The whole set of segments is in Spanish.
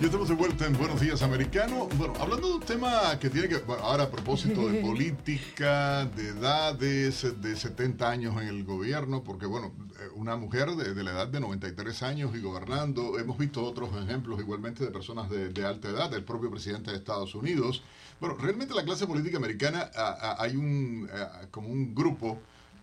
Ya estamos de vuelta en Buenos Días Americano. Bueno, hablando de un tema que tiene que. Bueno, ahora a propósito de política, de edades, de 70 años en el gobierno, porque, bueno, eh, una mujer de, de la edad de 93 años y gobernando. Hemos visto otros ejemplos igualmente de personas de, de alta edad, el propio presidente de Estados Unidos. Bueno, realmente la clase política americana a- a- hay un. a- como un grupo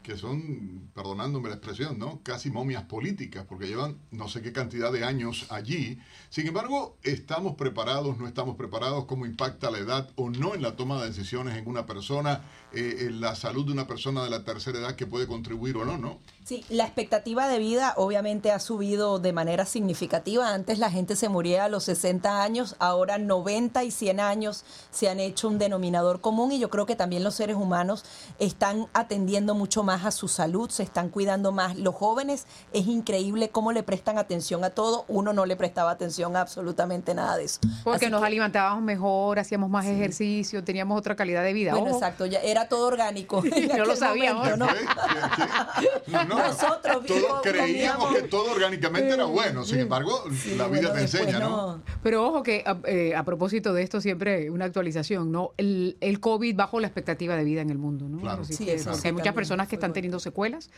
que son, perdonándome la expresión, ¿no? Casi momias políticas, porque llevan no sé qué cantidad de años allí. Sin embargo, ¿estamos preparados, no estamos preparados? ¿Cómo impacta la edad o no en la toma de decisiones en una persona, eh, en la salud de una persona de la tercera edad que puede contribuir o no, no? Sí, la expectativa de vida obviamente ha subido de manera significativa. Antes la gente se moría a los 60 años, ahora 90 y 100 años se han hecho un denominador común y yo creo que también los seres humanos están atendiendo mucho más a su salud, se están cuidando más. Los jóvenes es increíble cómo le prestan atención a todo, uno no le prestaba atención a absolutamente nada de eso. Porque Así nos que- alimentábamos mejor, hacíamos más ejercicio, teníamos otra calidad de vida. Bueno, Ojo, exacto, ya era todo orgánico. en No lo aquel sabíamos. momento, ¿no? ¿Qué? ¿Qué? ¿Qué? No, no. Nosotros Todo- vivimos- creíamos comíamos- que todo orgánicamente era bueno. Sin embargo, Sí, la vida te enseña, ¿no? Pero ojo que a, eh, a propósito de esto siempre una actualización, ¿no? El, el COVID bajó la expectativa de vida en el mundo, ¿no? Claro. Sí, eso sí hay muchas personas que están teniendo secuelas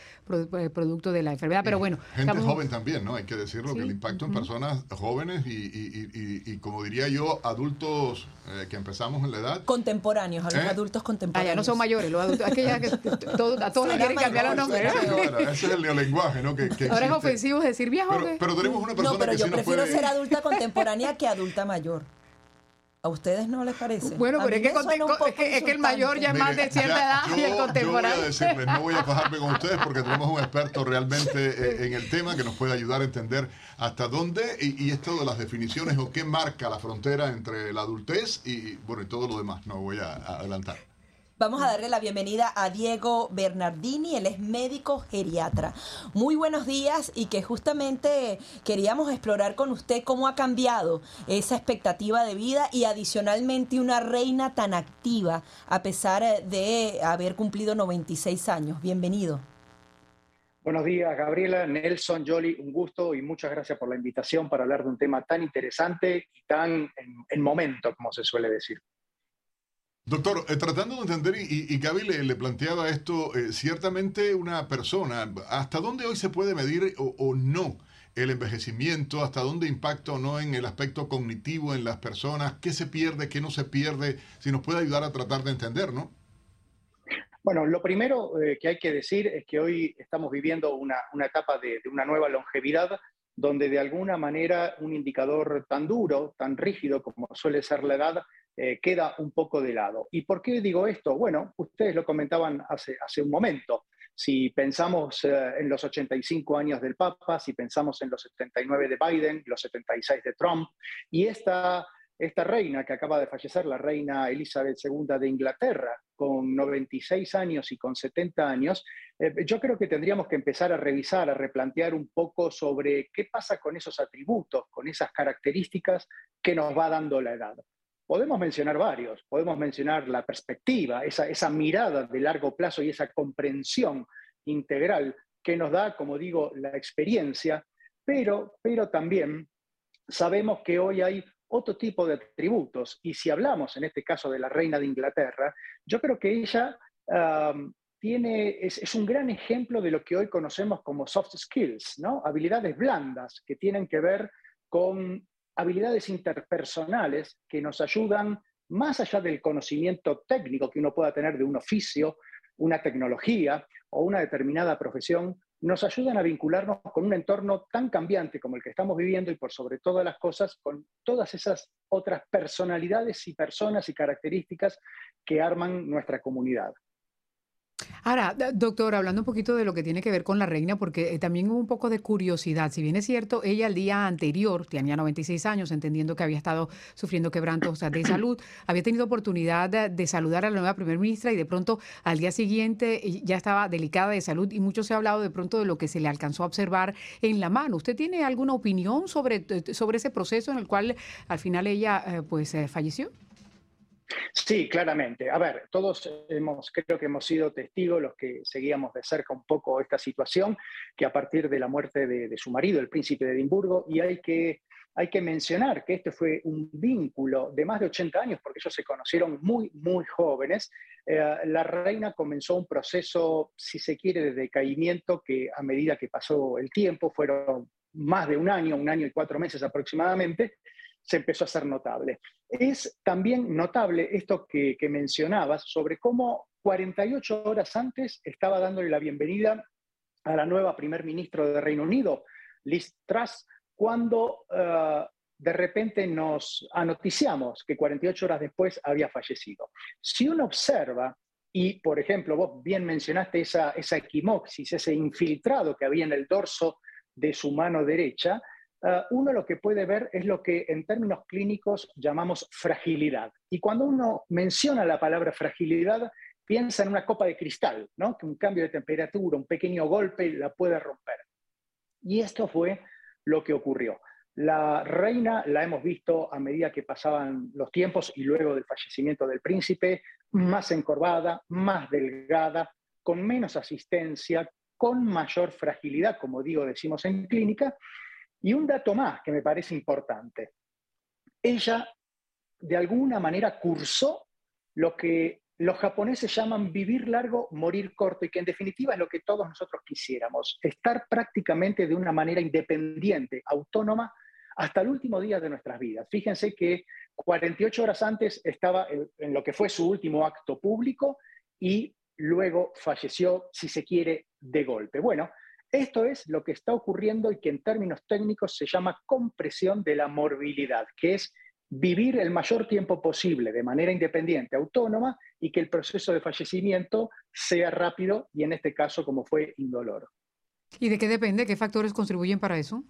eh, producto de la enfermedad, pero bueno. Gente estamos- joven también, ¿no? Hay que decirlo, que el impacto en personas jóvenes y, y- y- y- y, como diría yo, adultos eh, que empezamos en la edad. Contemporáneos, a los ¿Eh? adultos Ah, contemporáneos. ya no son mayores, los adultos. Es que todo- a todos les quieren cambiar los nombres. Ese es el neolenguaje, ¿no? Que, que Ahora es ofensivo decir viejo. Pero, tenemos una persona No, pero que yo sí prefiero puede... ser adulta contemporánea que adulta mayor. ¿A ustedes no les parece? Bueno, pero es que, es que- es que el mayor ya es más de cierta ya, edad y el yo- contemporáneo. Yo voy a decirles, no voy a fajarme con ustedes porque tenemos un experto realmente eh, en el tema que nos puede ayudar a entender hasta dónde y, y esto de las definiciones o qué marca la frontera entre la adultez y, bueno, y todo lo demás. No voy a, a adelantar. Vamos a darle la bienvenida a Diego Bernardini, él es médico geriatra. Muy buenos días y que justamente queríamos explorar con usted cómo ha cambiado esa expectativa de vida y adicionalmente una reina tan activa a pesar de haber cumplido 96 años. Bienvenido. Buenos días, Gabriela, Nelson, Jolly, un gusto y muchas gracias por la invitación para hablar de un tema tan interesante y tan en, en momento, como se suele decir. Doctor, eh, tratando de entender, y, y- Gaby le, planteaba esto, eh, ciertamente una persona, ¿hasta dónde hoy se puede medir o, no el envejecimiento? ¿Hasta dónde impacta o no en el aspecto cognitivo en las personas? ¿Qué se pierde, qué no se pierde? Si nos puede ayudar a tratar de entender, ¿no? Bueno, lo primero eh, que hay que decir es que hoy estamos viviendo una, una etapa de, de una nueva longevidad donde de alguna manera un indicador tan duro, tan rígido como suele ser la edad, eh, queda un poco de lado. ¿Y por qué digo esto? Bueno, ustedes lo comentaban hace, hace un momento. Si pensamos eh, en los 85 años del Papa, si pensamos en los 79 de Biden, los 76 de Trump, y esta, esta reina que acaba de fallecer, la reina Elizabeth II de Inglaterra, con 96 años y con 70 años, eh, yo creo que tendríamos que empezar a revisar, a replantear un poco sobre qué pasa con esos atributos, con esas características que nos va dando la edad. Podemos mencionar varios, podemos mencionar la perspectiva, esa, esa mirada de largo plazo y esa comprensión integral que nos da, como digo, la experiencia, pero, pero también sabemos que hoy hay otro tipo de atributos. Y si hablamos en este caso de la reina de Inglaterra, yo creo que ella tiene, es, es, un gran ejemplo de lo que hoy conocemos como soft skills, ¿no? habilidades blandas que tienen que ver con habilidades interpersonales que nos ayudan más allá del conocimiento técnico que uno pueda tener de un oficio, una tecnología o una determinada profesión, nos ayudan a vincularnos con un entorno tan cambiante como el que estamos viviendo y por sobre todas las cosas con todas esas otras personalidades y personas y características que arman nuestra comunidad. Ahora, doctor, hablando un poquito de lo que tiene que ver con la reina, porque eh, también hubo un poco de curiosidad. Si bien es cierto, ella el día anterior, tenía 96 años, entendiendo que había estado sufriendo quebrantos de salud, había tenido oportunidad de, saludar a la nueva primer ministra y de pronto al día siguiente eh, ya estaba delicada de salud y mucho se ha hablado de pronto de lo que se le alcanzó a observar en la mano. ¿Usted tiene alguna opinión sobre, eh, sobre ese proceso en el cual al final ella pues falleció? Sí, claramente. A ver, todos hemos, creo que hemos sido testigos, los que seguíamos de cerca un poco esta situación, que a partir de la muerte de, su marido, el príncipe de Edimburgo, y hay que, hay que mencionar que este fue un vínculo de más de 80 años, porque ellos se conocieron muy, muy jóvenes. Eh, la reina comenzó un proceso, si se quiere, de decaimiento que a medida que pasó el tiempo, fueron más de un año, un año y cuatro meses aproximadamente, se empezó a hacer notable. Es también notable esto que, mencionabas sobre cómo 48 horas antes estaba dándole la bienvenida a la nueva primer ministro de Reino Unido, Liz Truss, cuando eh, de repente nos anoticiamos que 48 horas después había fallecido. Si uno observa, y por ejemplo, vos bien mencionaste esa, esa equimoxis, ese infiltrado que había en el dorso de su mano derecha, Ah, uno lo que puede ver es lo que en términos clínicos llamamos fragilidad. Y cuando uno menciona la palabra fragilidad, piensa en una copa de cristal, ¿no? que un cambio de temperatura, un pequeño golpe la puede romper. Y esto fue lo que ocurrió. La reina la hemos visto a medida que pasaban los tiempos y luego del fallecimiento del príncipe, más encorvada, más delgada, con menos asistencia, con mayor fragilidad, como digo, decimos en clínica, y un dato más que me parece importante. Ella, de alguna manera, cursó lo que los japoneses llaman vivir largo, morir corto, y que en definitiva es lo que todos nosotros quisiéramos, estar prácticamente de una manera independiente, autónoma, hasta el último día de nuestras vidas. Fíjense que 48 horas antes estaba en, lo que fue su último acto público y luego falleció, si se quiere, de golpe. Bueno, esto es lo que está ocurriendo y que en términos técnicos se llama compresión de la morbilidad, que es vivir el mayor tiempo posible de manera independiente, autónoma, y que el proceso de fallecimiento sea rápido y en este caso como fue indoloro. ¿Y de qué depende? ¿Qué factores contribuyen para eso?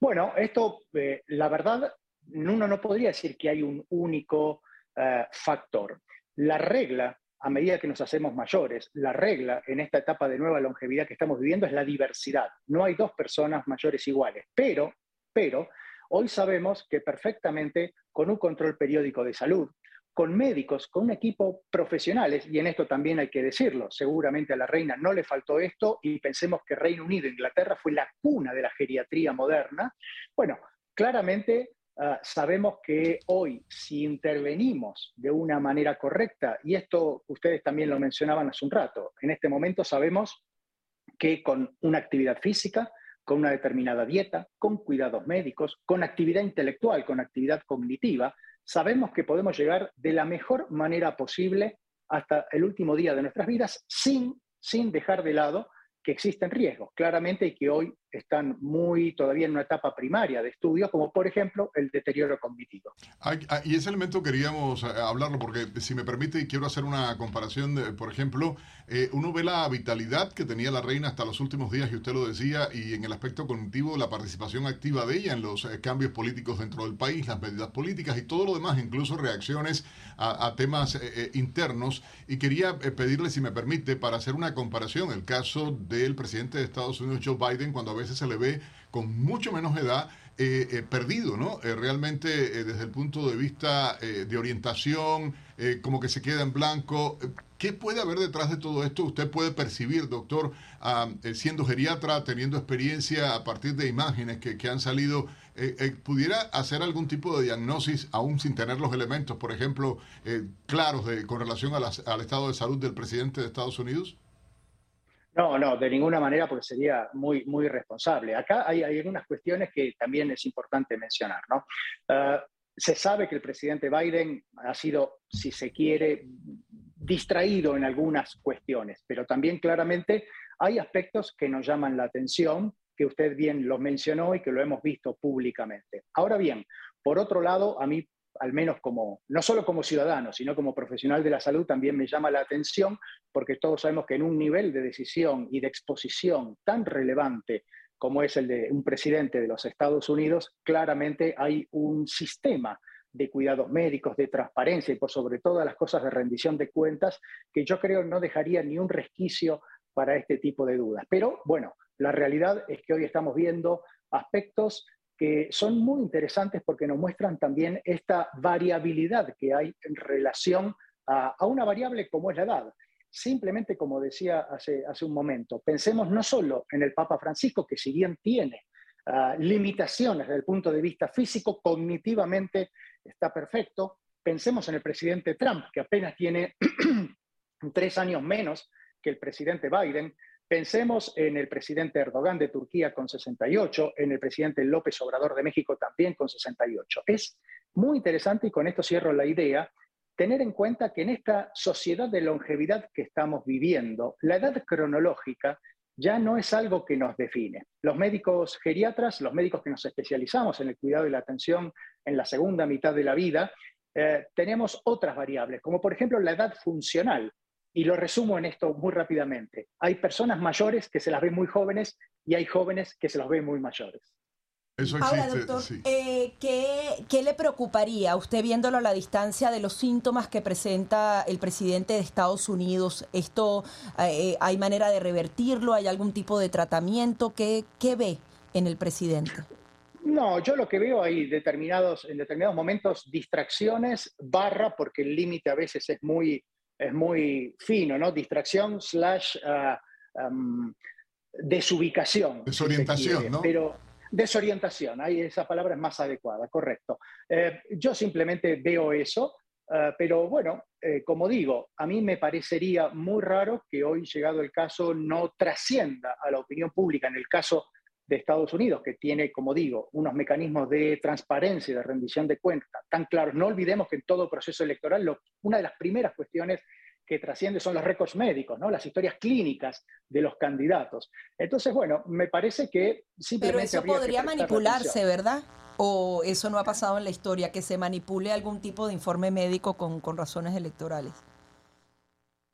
Bueno, esto, eh, la verdad, uno no podría decir que hay un único eh, factor. La regla a medida que nos hacemos mayores. La regla en esta etapa de nueva longevidad que estamos viviendo es la diversidad. No hay dos personas mayores iguales, pero, pero hoy sabemos que perfectamente con un control periódico de salud, con médicos, con un equipo profesionales, y en esto también hay que decirlo, seguramente a la reina no le faltó esto y pensemos que Reino Unido, Inglaterra fue la cuna de la geriatría moderna. Bueno, claramente Ah, sabemos que hoy, si intervenimos de una manera correcta, y esto ustedes también lo mencionaban hace un rato, en este momento sabemos que con una actividad física, con una determinada dieta, con cuidados médicos, con actividad intelectual, con actividad cognitiva, sabemos que podemos llegar de la mejor manera posible hasta el último día de nuestras vidas sin, sin dejar de lado que existen riesgos, claramente, y que hoy están muy todavía en una etapa primaria de estudio, como por ejemplo el deterioro cognitivo. y ese elemento queríamos eh, hablarlo, porque si me permite, quiero hacer una comparación, de, por ejemplo, eh, uno ve la vitalidad que tenía la reina hasta los últimos días, y usted lo decía, y en el aspecto cognitivo, la participación activa de ella en los eh, cambios políticos dentro del país, las medidas políticas y todo lo demás, incluso reacciones a, temas internos. Y quería pedirle, si me permite, para hacer una comparación, el caso del presidente de Estados Unidos, Joe Biden, cuando veces se le ve con mucho menos edad eh, eh, perdido, ¿no? Eh, realmente desde el punto de vista de orientación, como que se queda en blanco. ¿Qué puede haber detrás de todo esto? Usted puede percibir, doctor, ah, siendo geriatra, teniendo experiencia a partir de imágenes que, han salido, ¿pudiera hacer algún tipo de diagnosis aún sin tener los elementos, por ejemplo, claros de, con relación al estado de salud del presidente de Estados Unidos? No, no, de ninguna manera porque sería muy, muy irresponsable. Acá hay, algunas cuestiones que también es importante mencionar. ¿no? Ah, se sabe que el presidente Biden ha sido, si se quiere, distraído en algunas cuestiones, pero también claramente hay aspectos que nos llaman la atención, que usted bien los mencionó y que lo hemos visto públicamente. Ahora bien, por otro lado, a mí al menos como, no solo como ciudadano, sino como profesional de la salud, también me llama la atención, porque todos sabemos que en un nivel de decisión y de exposición tan relevante como es el de un presidente de los Estados Unidos, claramente hay un sistema de cuidados médicos, de transparencia y por sobre todas las cosas de rendición de cuentas que yo creo no dejaría ni un resquicio para este tipo de dudas. Pero bueno, la realidad es que hoy estamos viendo aspectos que son muy interesantes porque nos muestran también esta variabilidad que hay en relación a, una variable como es la edad. Simplemente, como decía hace, un momento, pensemos no solo en el Papa Francisco, que si bien tiene ah, limitaciones desde el punto de vista físico, cognitivamente está perfecto, pensemos en el presidente Trump, que apenas tiene tres años menos que el presidente Biden, Pensemos en el presidente Erdogan de Turquía con 68, en el presidente López Obrador de México también con 68. Es muy interesante, y con esto cierro la idea, tener en cuenta que en esta sociedad de longevidad que estamos viviendo, la edad cronológica ya no es algo que nos define. Los médicos geriatras, los médicos que nos especializamos en el cuidado y la atención en la segunda mitad de la vida, eh, tenemos otras variables, como por ejemplo la edad funcional. Y lo resumo en esto muy rápidamente. Hay personas mayores que se las ven muy jóvenes y hay jóvenes que se las ven muy mayores. Eso Ahora, doctor, eh, ¿qué, le preocuparía usted viéndolo a la distancia de los síntomas que presenta el presidente de Estados Unidos? ¿Esto eh, hay manera de revertirlo? ¿Hay algún tipo de tratamiento? ¿Qué, qué ve en el presidente? No, yo lo que veo hay determinados, en determinados momentos distracciones, barra, porque el límite a veces es muy, es muy fino, ¿no? Distracción slash ah, desubicación. Desorientación, ¿no? Pero desorientación, ahí esa palabra es más adecuada, correcto. Eh, yo simplemente veo eso, ah, pero bueno, eh, como digo, a mí me parecería muy raro que hoy, llegado el caso, no trascienda a la opinión pública en el caso de Estados Unidos, que tiene, como digo, unos mecanismos de transparencia y de rendición de cuentas tan claros. No olvidemos que en todo proceso electoral una de las primeras cuestiones que trasciende son los récords médicos, ¿no? las historias clínicas de los candidatos. Entonces, bueno, me parece que simplemente... Pero eso podría manipularse, ¿verdad? ¿O eso no ha pasado en la historia, que se manipule algún tipo de informe médico con, con razones electorales?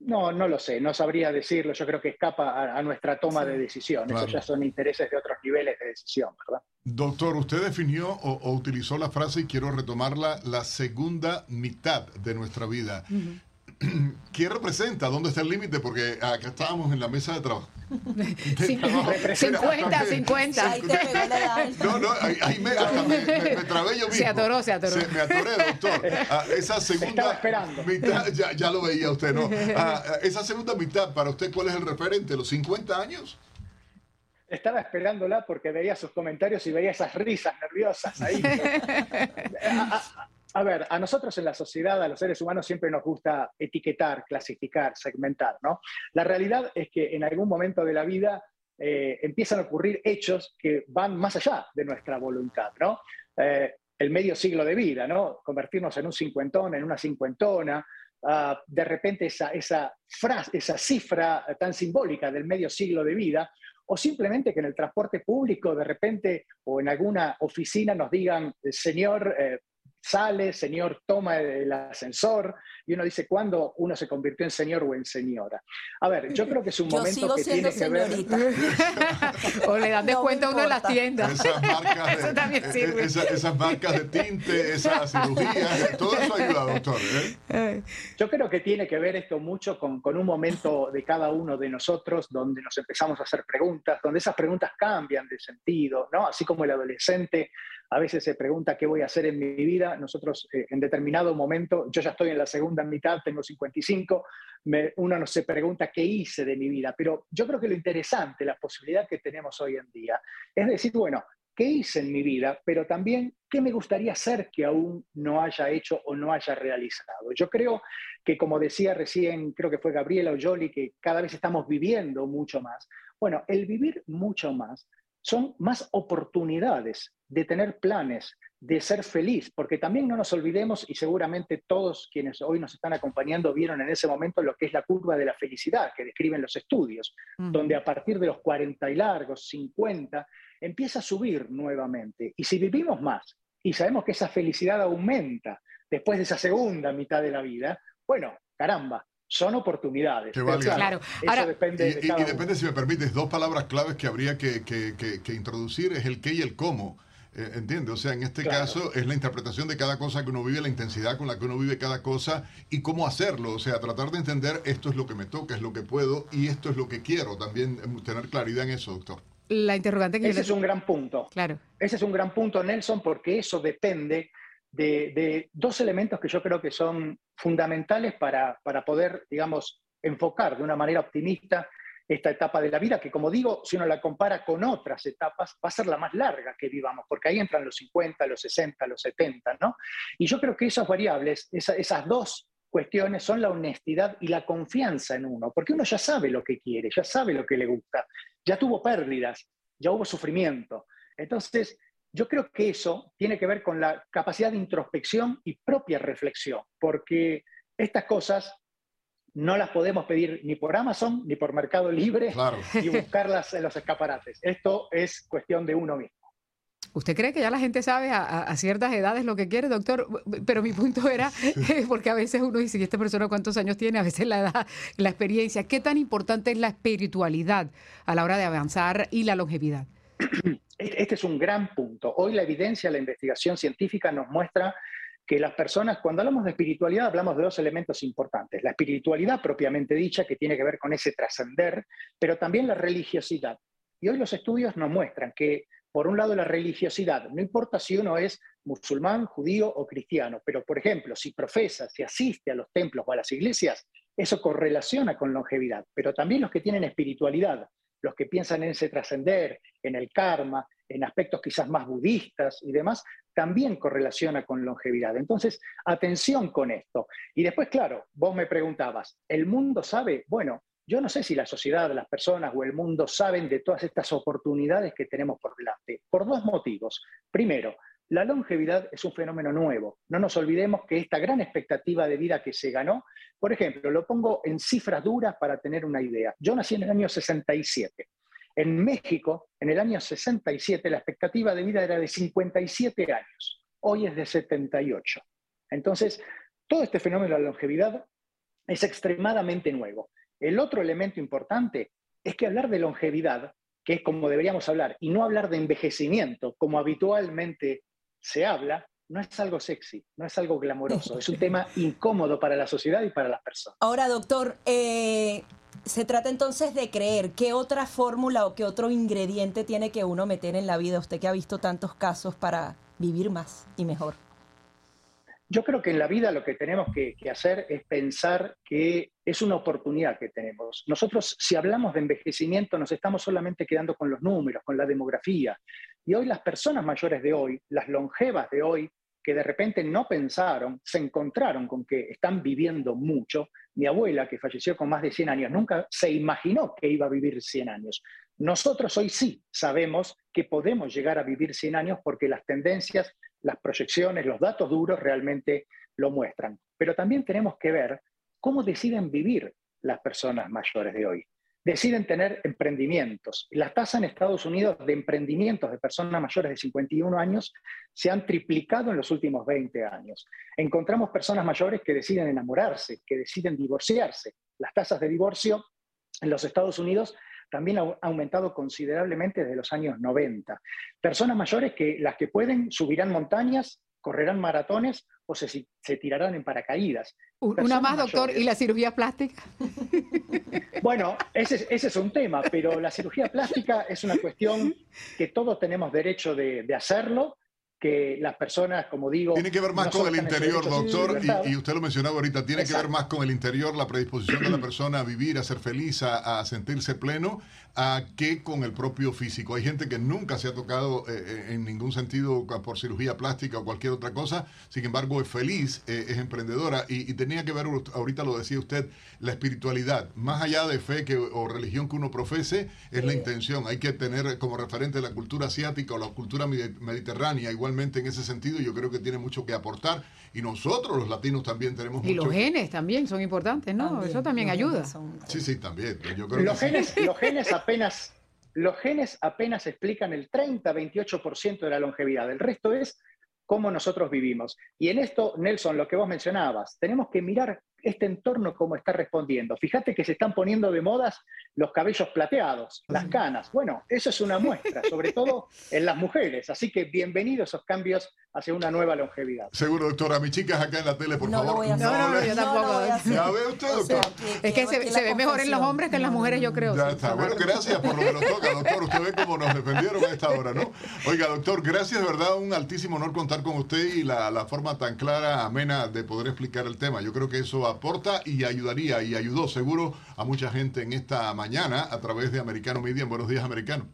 No, no lo sé, no sabría decirlo. Yo creo que escapa a, nuestra toma de decisión. Eso ya son intereses de otros niveles de decisión, ¿verdad? Doctor, usted definió o, utilizó la frase, y quiero retomarla, la segunda mitad de nuestra vida. ¿Qué representa? ¿Dónde está el límite? Porque acá estábamos en la mesa de trabajo. 50, 50. No, no, ahí, me, hasta me, trabé yo mismo. Se atoró, se atoró. me atoré, doctor. Ah, esa segunda mitad, ya, ya, lo veía usted, ¿no? Ah, esa segunda mitad, para usted, ¿cuál es el referente? ¿Los 50 años? Estaba esperándola porque veía sus comentarios y veía esas risas nerviosas ahí. A ver, a nosotros en la sociedad, a los seres humanos, siempre nos gusta etiquetar, clasificar, segmentar, ¿no? La realidad es que en algún momento de la vida eh, empiezan a ocurrir hechos que van más allá de nuestra voluntad, ¿no? Eh, el medio siglo de vida, ¿no? Convertirnos en un cincuentón, en una cincuentona, ah, de repente esa, esa, frase, esa cifra tan simbólica del medio siglo de vida, o simplemente que en el transporte público de repente o en alguna oficina nos digan, señor, eh, sale, señor toma el ascensor, y uno dice, ¿cuándo uno se convirtió en señor o en señora? A ver, yo creo que es un momento que tiene que ver... o le dan descuento a uno en las tiendas. Esas marcas de, también eh, sirve. esas marcas de tinte, esas cirugías, todo eso ayuda, doctor. ¿eh? Yo creo que tiene que ver esto mucho con, con un momento de cada uno de nosotros donde nos empezamos a hacer preguntas, donde esas preguntas cambian de sentido, ¿no? Así como el adolescente a veces se pregunta qué voy a hacer en mi vida. Nosotros eh, en determinado momento, yo ya estoy en la segunda mitad, tengo 55, uno no se pregunta qué hice de mi vida, pero yo creo que lo interesante, la posibilidad que tenemos hoy en día, es decir, bueno, ¿qué hice en mi vida? Pero también, ¿qué me gustaría hacer que aún no haya hecho o no haya realizado? Yo creo que, como decía recién, creo que fue Gabriela o que cada vez estamos viviendo mucho más. Bueno, el vivir mucho más son más oportunidades de tener planes, de ser feliz, porque también no nos olvidemos, y seguramente todos quienes hoy nos están acompañando vieron en ese momento lo que es la curva de la felicidad que describen los estudios, donde a partir de los 40 y largos, 50, empieza a subir nuevamente. Y si vivimos más y sabemos que esa felicidad aumenta después de esa segunda mitad de la vida, bueno, caramba, son oportunidades. claro, Ahora, depende y, y, depende, si me permites, dos palabras claves que habría que, que, que, introducir es el qué y el cómo. Eh, ¿Entiendes? O sea, en este caso es la interpretación de cada cosa que uno vive, la intensidad con la que uno vive cada cosa y cómo hacerlo. O sea, tratar de entender esto es lo que me toca, es lo que puedo y esto es lo que quiero. También eh, tener claridad en eso, doctor. La interrogante que Ese es un gran punto. Claro. Ese es un gran punto, Nelson, porque eso depende de, dos elementos que yo creo que son fundamentales para, para, poder, digamos, enfocar de una manera optimista esta etapa de la vida, que como digo, si uno la compara con otras etapas, va a ser la más larga que vivamos, porque ahí entran los 50, los 60, los 70, ¿no? Y yo creo que esas variables, esas dos cuestiones son la honestidad y la confianza en uno, porque uno ya sabe lo que quiere, ya sabe lo que le gusta, ya tuvo pérdidas, ya hubo sufrimiento. Entonces, yo creo que eso tiene que ver con la capacidad de introspección y propia reflexión, porque estas cosas no las podemos pedir ni por Amazon ni por Mercado Libre y buscarlas en los escaparates. Esto es cuestión de uno mismo. ¿Usted cree que ya la gente sabe a, ciertas edades lo que quiere, doctor? Pero mi punto era, porque a veces uno dice, ¿y esta persona cuántos años tiene? A veces la edad, la experiencia. ¿Qué tan importante es la espiritualidad a la hora de avanzar y la longevidad? Este es un gran punto. Hoy la evidencia, la investigación científica nos muestra que las personas, cuando hablamos de espiritualidad, hablamos de dos elementos importantes. La espiritualidad propiamente dicha, que tiene que ver con ese trascender, pero también la religiosidad. Y hoy los estudios nos muestran que, por un lado, la religiosidad, no importa si uno es musulmán, judío o cristiano, pero, por ejemplo, si profesa, si asiste a los templos o a las iglesias, eso correlaciona con longevidad. Pero también los que tienen espiritualidad, los que piensan en ese trascender, en el karma, en aspectos quizás más budistas y demás, también correlaciona con longevidad. Entonces, atención con esto. Y después, claro, vos me preguntabas, ¿el mundo sabe? Bueno, yo no sé si la sociedad, las personas o el mundo saben de todas estas oportunidades que tenemos por delante, por dos motivos. Primero, la longevidad es un fenómeno nuevo. No nos olvidemos que esta gran expectativa de vida que se ganó, por ejemplo, lo pongo en cifras duras para tener una idea. Yo nací en el año 67. En México, en el año 67, la expectativa de vida era de 57 años. Hoy es de 78. Entonces, todo este fenómeno de la longevidad es extremadamente nuevo. El otro elemento importante es que hablar de longevidad, que es como deberíamos hablar, y no hablar de envejecimiento, como habitualmente se habla, no es algo sexy, no es algo glamoroso, es un tema incómodo para la sociedad y para las personas. Ahora, doctor, eh, se trata entonces de creer qué otra fórmula o qué otro ingrediente tiene que uno meter en la vida, usted que ha visto tantos casos para vivir más y mejor. Yo creo que en la vida lo que tenemos que, hacer es pensar que es una oportunidad que tenemos. Nosotros, si hablamos de envejecimiento, nos estamos solamente quedando con los números, con la demografía. Y hoy las personas mayores de hoy, las longevas de hoy, que de repente no pensaron, se encontraron con que están viviendo mucho. Mi abuela, que falleció con más de 100 años, nunca se imaginó que iba a vivir 100 años. Nosotros hoy sí sabemos que podemos llegar a vivir 100 años porque las tendencias las proyecciones, los datos duros realmente lo muestran. Pero también tenemos que ver cómo deciden vivir las personas mayores de hoy. Deciden tener emprendimientos. La tasa en Estados Unidos de emprendimientos de personas mayores de 51 años se han triplicado en los últimos 20 años. Encontramos personas mayores que deciden enamorarse, que deciden divorciarse. Las tasas de divorcio en los Estados Unidos también ha aumentado considerablemente desde los años 90. Personas mayores que las que pueden subirán montañas, correrán maratones o se, se tirarán en paracaídas. Una más, doctor, ¿y la cirugía plástica? Bueno, ese, ese, es un tema, pero la cirugía plástica es una cuestión que todos tenemos derecho de, de hacerlo que las personas, como digo... Tiene que ver más con el interior, doctor, y, usted lo mencionaba ahorita, tiene que ver más con el interior, la predisposición de la persona a vivir, a ser feliz, a, sentirse pleno, a que con el propio físico. Hay gente que nunca se ha tocado eh, eh, en ningún sentido por cirugía plástica o cualquier otra cosa, sin embargo es feliz, eh, es emprendedora, y, tenía que ver, ahorita lo decía usted, la espiritualidad, más allá de fe que, o religión que uno profese, es la intención. Hay que tener como referente la cultura asiática o la cultura mediterránea, igual en ese sentido yo creo que tiene mucho que aportar y nosotros los latinos también tenemos y los genes también son importantes, ¿no? Eso también ayuda. Sí, sí, también. los, genes, los genes apenas los genes apenas explican el 30-28% de la longevidad. El resto es cómo nosotros vivimos. Y en esto, Nelson, lo que vos mencionabas, tenemos que mirar este entorno cómo está respondiendo. Fíjate que se están poniendo de modas los cabellos plateados, las canas. Bueno, eso es una muestra, sobre todo en las mujeres. Así que bienvenidos esos cambios hacia una nueva longevidad. Seguro, doctora. Mis chicas acá en la tele, por No favor. lo voy a hacer. No, no, yo tampoco. Ya ve usted, O sea, doctor. Es que se, ve mejor en los hombres que en las mujeres, yo creo. Ya sí, está. claro. Bueno, gracias por lo que nos toca, doctor. Usted ve cómo nos defendieron a esta hora, ¿no? Oiga, doctor, gracias, de verdad, un altísimo honor contar con usted y la, la forma tan clara, amena de poder explicar el tema. Yo creo que eso aporta y ayudaría y ayudó seguro a mucha gente en esta mañana a través de Americano Media. En Buenos Días, Americano.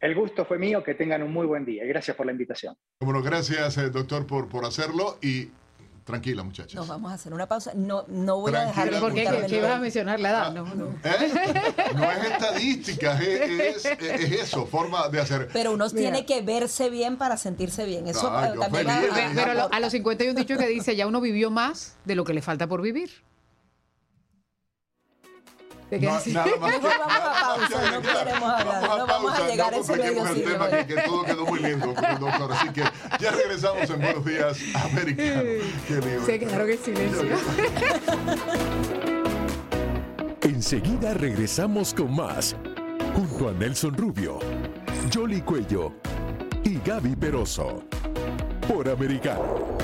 El gusto fue mío, que tengan un muy buen día y gracias por la invitación. Bueno, gracias, eh, doctor, por, por hacerlo y tranquila, muchachas. Nos vamos a hacer una pausa. No, no voy a dejar de Tranquila, ¿Por qué? ocultarme ¿Qué, qué el ibas a mencionar la edad? No, no. ¿Eh? No es estadística, es, es- es eso, forma de hacer. Pero uno Mira. tiene que verse bien para sentirse bien. Eso yo también feliz, a- feliz. a- Pero aporta. a los 50 hay un dicho que dice, ya uno vivió más de lo que le falta por vivir. ¿Te No, nada más Mejor vamos a pausa, no queremos hablar, no vamos a pausa, llegar a no ese medio el siglo tema que, que todo quedó muy lindo, doctor. Así que ya regresamos en Buenos Días Americano. Qué lío. Se quedaron en silencio. Enseguida regresamos con más. Junto a Nelson Rubio, Jolly Cuello y Gaby Peroso. Por Americano.